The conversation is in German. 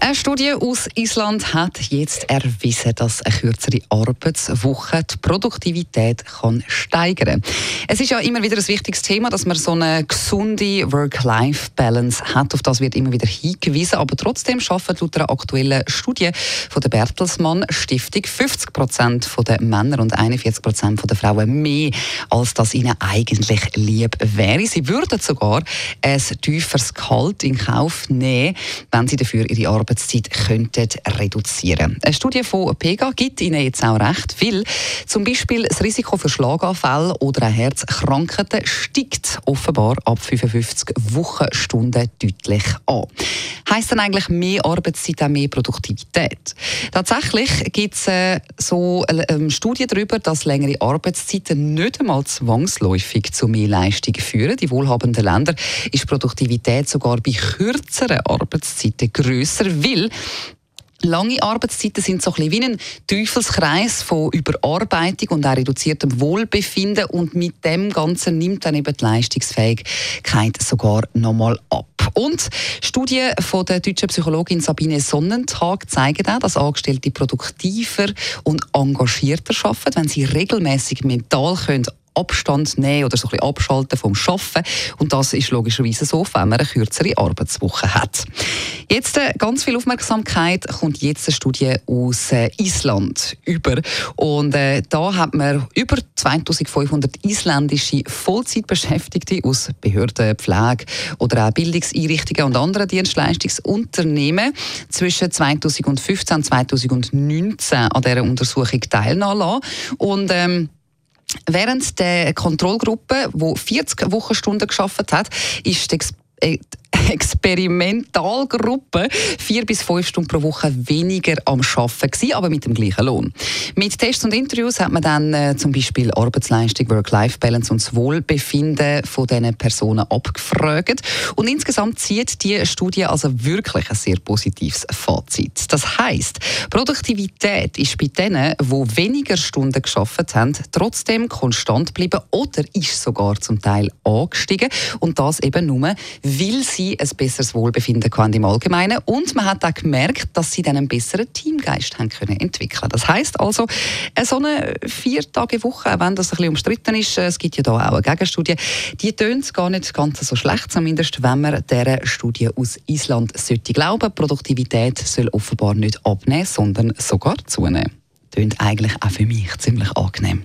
eine Studie aus Island hat jetzt erwiesen, dass eine kürzere Arbeitswoche die Produktivität kann steigern kann. Es ist ja immer wieder ein wichtiges Thema, dass man so eine gesunde Work-Life-Balance hat. Auf das wird immer wieder hingewiesen. Aber trotzdem schaffen laut einer aktuellen Studie von der Bertelsmann Stiftung 50 Prozent der Männer und 41 Prozent der Frauen mehr, als das ihnen eigentlich lieb wäre. Sie würden sogar ein tieferes Gehalt in Kauf nehmen, wenn sie dafür ihre Arbeit Arbeitszeit könnten reduzieren Eine Studie von PEGA gibt Ihnen jetzt auch recht, weil zum Beispiel das Risiko für Schlaganfälle oder auch Herzkrankheiten steigt offenbar ab 55 Wochenstunden deutlich an. Heißt dann eigentlich mehr Arbeitszeit auch mehr Produktivität? Tatsächlich gibt es äh, so äh, Studien darüber, dass längere Arbeitszeiten nicht einmal zwangsläufig zu mehr Leistung führen. Die wohlhabenden Länder ist Produktivität sogar bei kürzeren Arbeitszeiten grösser weil Lange Arbeitszeiten sind so ein wie ein Teufelskreis von Überarbeitung und auch reduziertem Wohlbefinden und mit dem Ganzen nimmt dann eben die Leistungsfähigkeit sogar nochmal ab. Und Studien von der deutschen Psychologin Sabine Sonnentag zeigen auch, dass Angestellte produktiver und engagierter arbeiten, wenn sie regelmäßig mental können Abstand nehmen oder so ein bisschen abschalten vom Schaffen. Und das ist logischerweise so, wenn man eine kürzere Arbeitswoche hat. Jetzt äh, ganz viel Aufmerksamkeit kommt jetzt eine Studie aus äh, Island über. Und äh, da hat man über 2500 isländische Vollzeitbeschäftigte aus Behörden, Pflege oder auch Bildungseinrichtungen und anderen Dienstleistungsunternehmen zwischen 2015 und 2019 an dieser Untersuchung teilnehmen lassen. Und ähm, Während der Kontrollgruppe, die 40 Wochenstunden geschafft hat, ist die Experimentalgruppe vier bis fünf Stunden pro Woche weniger am Arbeiten gewesen, aber mit dem gleichen Lohn. Mit Tests und Interviews hat man dann äh, zum Beispiel Arbeitsleistung, Work-Life-Balance und das Wohlbefinden von diesen Personen abgefragt. Und insgesamt zieht die Studie also wirklich ein sehr positives Fazit. Das heißt, Produktivität ist bei denen, die weniger Stunden geschafft haben, trotzdem konstant geblieben oder ist sogar zum Teil angestiegen. Und das eben nur, weil sie sie ein besseres Wohlbefinden hatten im Allgemeinen und man hat auch gemerkt, dass sie dann einen besseren Teamgeist haben können entwickeln. Das heißt also, so eine vier Tage Woche, wenn das ein bisschen umstritten ist, es gibt ja da auch eine Gegenstudie, die tönt gar nicht ganz so schlecht, zumindest wenn man dieser Studie aus Island sollte glauben. Produktivität soll offenbar nicht abnehmen, sondern sogar zunehmen. Tönt eigentlich auch für mich ziemlich angenehm.